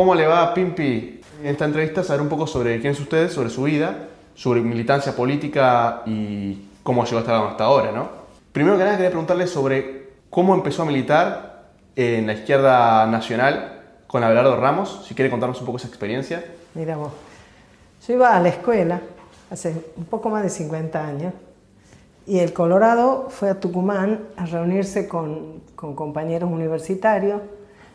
¿Cómo le va, Pimpi? En esta entrevista saber un poco sobre quién es usted, sobre su vida, sobre militancia política y cómo llegó hasta, hasta ahora, ¿no? Primero que nada quería preguntarle sobre cómo empezó a militar en la izquierda nacional con Abelardo Ramos, si quiere contarnos un poco esa experiencia. Mira vos, yo iba a la escuela hace un poco más de 50 años y el Colorado fue a Tucumán a reunirse con, con compañeros universitarios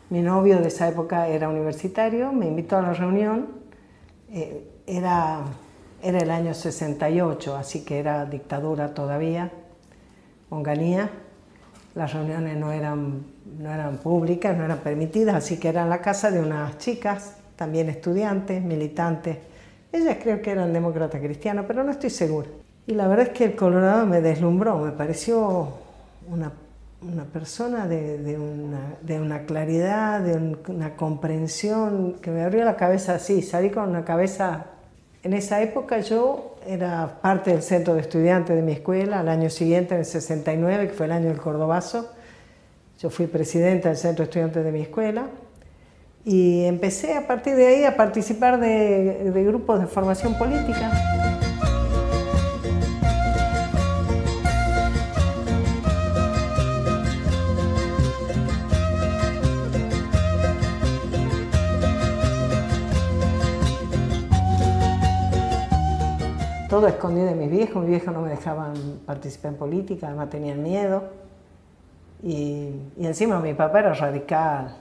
mi novio de esa época era universitario, me invitó a la reunión. Eh, era, era el año 68, así que era dictadura todavía, Onganía. Las reuniones no eran, no eran públicas, no eran permitidas, así que era en la casa de unas chicas, también estudiantes, militantes. Ellas creo que eran demócratas cristianas, pero no estoy segura. Y la verdad es que el Colorado me deslumbró, me pareció una una persona de, una, claridad, de una comprensión que me abrió la cabeza así, salí con una cabeza... En esa época yo era parte del centro de estudiantes de mi escuela, al año siguiente, en el 69, que fue el año del Cordobazo, yo fui presidenta del centro de estudiantes de mi escuela y empecé a partir de ahí a participar de grupos de formación política. Todo escondido de mis viejos, mis viejos no me dejaban participar en política, además tenían miedo. Y, encima mi papá era radical,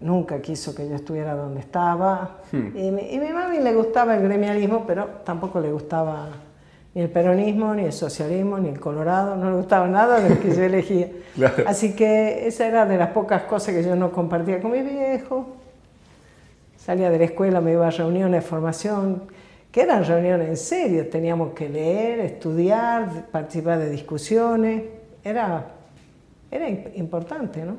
nunca quiso que yo estuviera donde estaba. Hmm. Y, mi, y mi mami le gustaba el gremialismo, pero tampoco le gustaba ni el peronismo, ni el socialismo, ni el colorado, no le gustaba nada de lo que yo elegía. Así que esa era de las pocas cosas que yo no compartía con mi viejo. Salía de la escuela, me iba a reuniones formación que eran reuniones serio, teníamos que leer, estudiar, participar de discusiones, era, era importante, ¿no?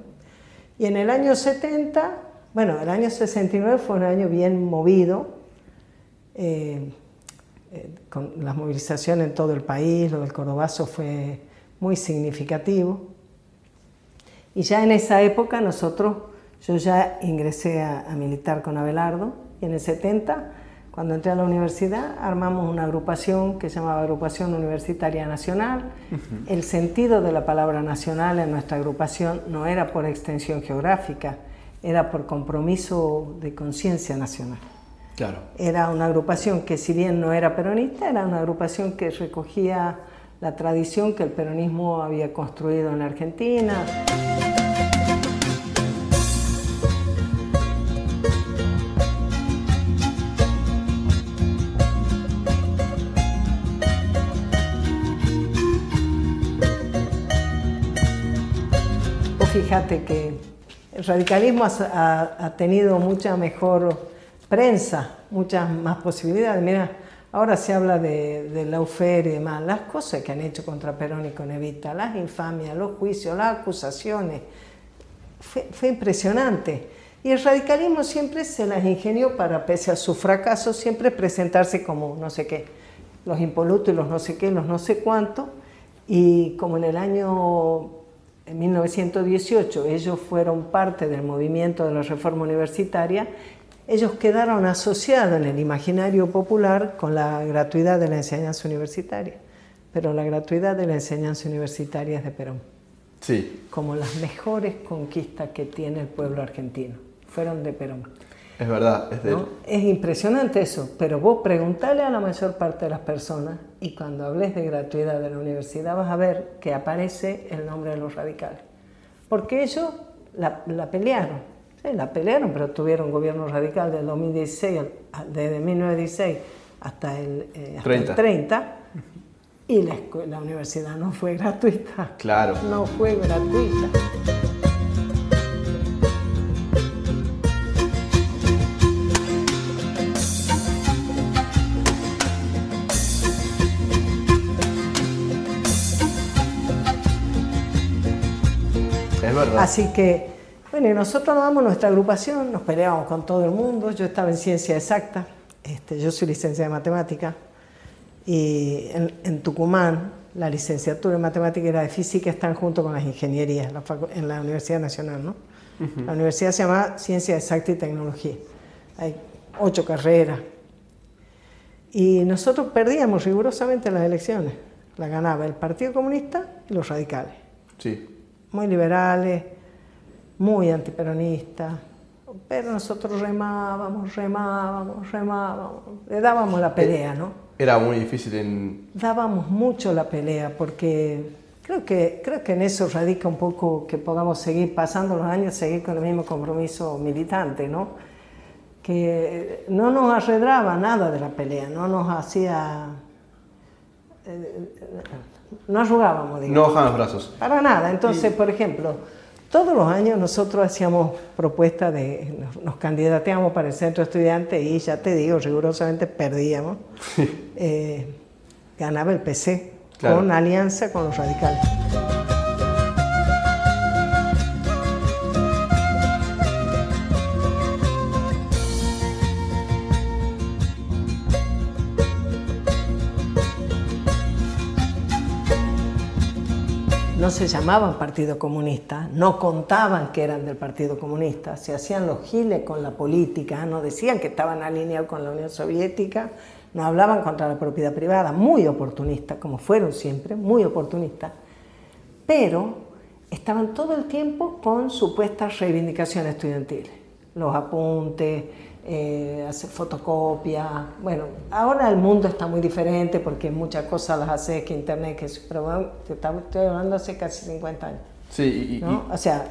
Y en el año 70, bueno, el año 69 fue un año bien movido, eh, eh, con las movilizaciones en todo el país, lo del Cordobazo fue muy significativo. Y ya en esa época nosotros, yo ya ingresé a, a militar con Abelardo, y en el 70 cuando entré a la universidad armamos una agrupación que se llamaba Agrupación Universitaria Nacional. El sentido de la palabra nacional en nuestra agrupación no era por extensión geográfica, era por compromiso de conciencia nacional. Claro. Era una agrupación que si bien no era peronista, era una agrupación que recogía la tradición que el peronismo había construido en la Argentina. Fíjate que el radicalismo ha, tenido mucha mejor prensa, muchas más posibilidades. Mira, ahora se habla de, la UFER y demás, las cosas que han hecho contra Perón y con Evita, las infamias, los juicios, las acusaciones. Fue, impresionante. Y el radicalismo siempre se las ingenió para, pese a su fracaso, siempre presentarse como no sé qué, los impolutos y los no sé qué, los no sé cuánto. Y como en el año en 1918 ellos fueron parte del movimiento de la reforma universitaria, ellos quedaron asociados en el imaginario popular con la gratuidad de la enseñanza universitaria, pero la gratuidad de la enseñanza universitaria es de Perón. Sí. Como las mejores conquistas que tiene el pueblo argentino, fueron de Perón. Es verdad, es de Es impresionante eso, pero vos preguntale a la mayor parte de las personas y cuando hables de gratuidad de la universidad vas a ver que aparece el nombre de los radicales. Porque ellos la, pelearon, sí, la pelearon, pero tuvieron gobierno radical del 2016, desde 1916 hasta el, eh, 30. 30 y la, la universidad no fue gratuita. Claro. No fue gratuita. Así que, bueno, y nosotros nos damos nuestra agrupación, nos peleamos con todo el mundo. Yo estaba en ciencia exacta, este, yo soy licenciada en matemática, y en, Tucumán la licenciatura en matemática y la de física están junto con las ingenierías en la, Universidad Nacional, ¿no? La universidad se llama Ciencia Exacta y Tecnología. Hay ocho carreras. Y nosotros perdíamos rigurosamente las elecciones. La ganaba el Partido Comunista y los radicales. Sí. Muy liberales, muy antiperonistas. Pero nosotros remábamos, remábamos, remábamos. Le dábamos la pelea, ¿no? Era muy difícil en... Dábamos mucho la pelea porque creo que, creo que en eso radica un poco que podamos seguir pasando los años, seguir con el mismo compromiso militante, ¿no? que no nos arredraba nada de la pelea, no nos hacía... Eh, no arrugábamos, digamos. No bajaban los brazos. Para nada. Entonces, por ejemplo, todos los años nosotros hacíamos propuestas de... Nos, candidateamos para el centro estudiante y ya te digo, rigurosamente perdíamos. Eh, ganaba el PC con alianza con los radicales. No se llamaban Partido Comunista, no contaban que eran del Partido Comunista, se hacían los giles con la política, no decían que estaban alineados con la Unión Soviética, no hablaban contra la propiedad privada, muy oportunistas, como fueron siempre, muy oportunistas, pero estaban todo el tiempo con supuestas reivindicaciones estudiantiles, los apuntes, eh, hacer fotocopias. Bueno, ahora el mundo está muy diferente porque muchas cosas las hace que Internet, que pero estoy hablando hace casi 50 años. Sí, O sea,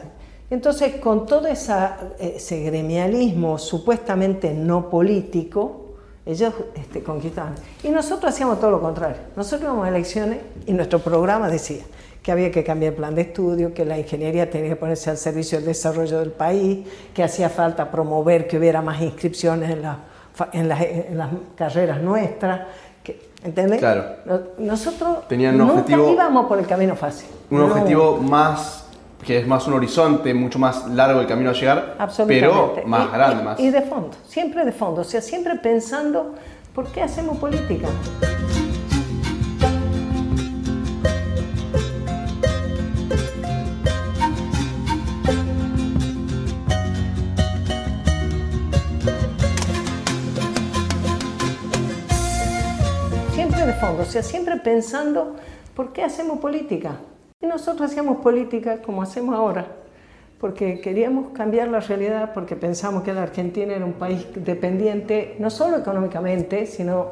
entonces con todo esa, ese gremialismo supuestamente no político, ellos este, conquistaban. Y nosotros hacíamos todo lo contrario. Nosotros íbamos a elecciones y nuestro programa decía, que había que cambiar el plan de estudio, que la ingeniería tenía que ponerse al servicio del desarrollo del país, que hacía falta promover que hubiera más inscripciones en, en, las, carreras nuestras. Que, ¿Entendés? Claro. Nosotros Tenían un nunca íbamos por el camino fácil. Un objetivo más que es más un horizonte, mucho más largo el camino a llegar, pero más grande. más. y de fondo, siempre de fondo, o sea, siempre pensando, ¿por qué hacemos política? Fondo, o sea, siempre pensando, ¿por qué hacemos política? Y nosotros hacíamos política como hacemos ahora, porque queríamos cambiar la realidad, porque pensamos que la Argentina era un país dependiente, no solo económicamente, sino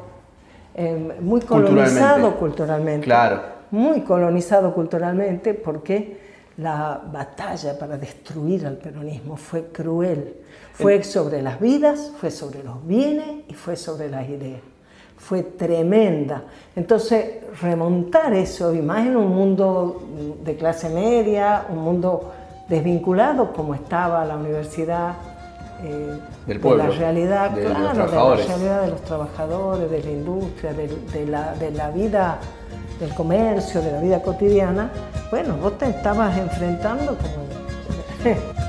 eh, muy colonizado culturalmente. Claro. Muy colonizado culturalmente, porque la batalla para destruir al peronismo fue cruel. Fue sobre las vidas, fue sobre los bienes y fue sobre las ideas fue tremenda. Entonces, remontar eso, y más en un mundo de clase media, un mundo desvinculado como estaba la universidad, eh, Del pueblo, de la realidad, de, claro, los de la realidad de los trabajadores, de la industria, de, la, de la vida del comercio, de la vida cotidiana, bueno, vos te estabas enfrentando como...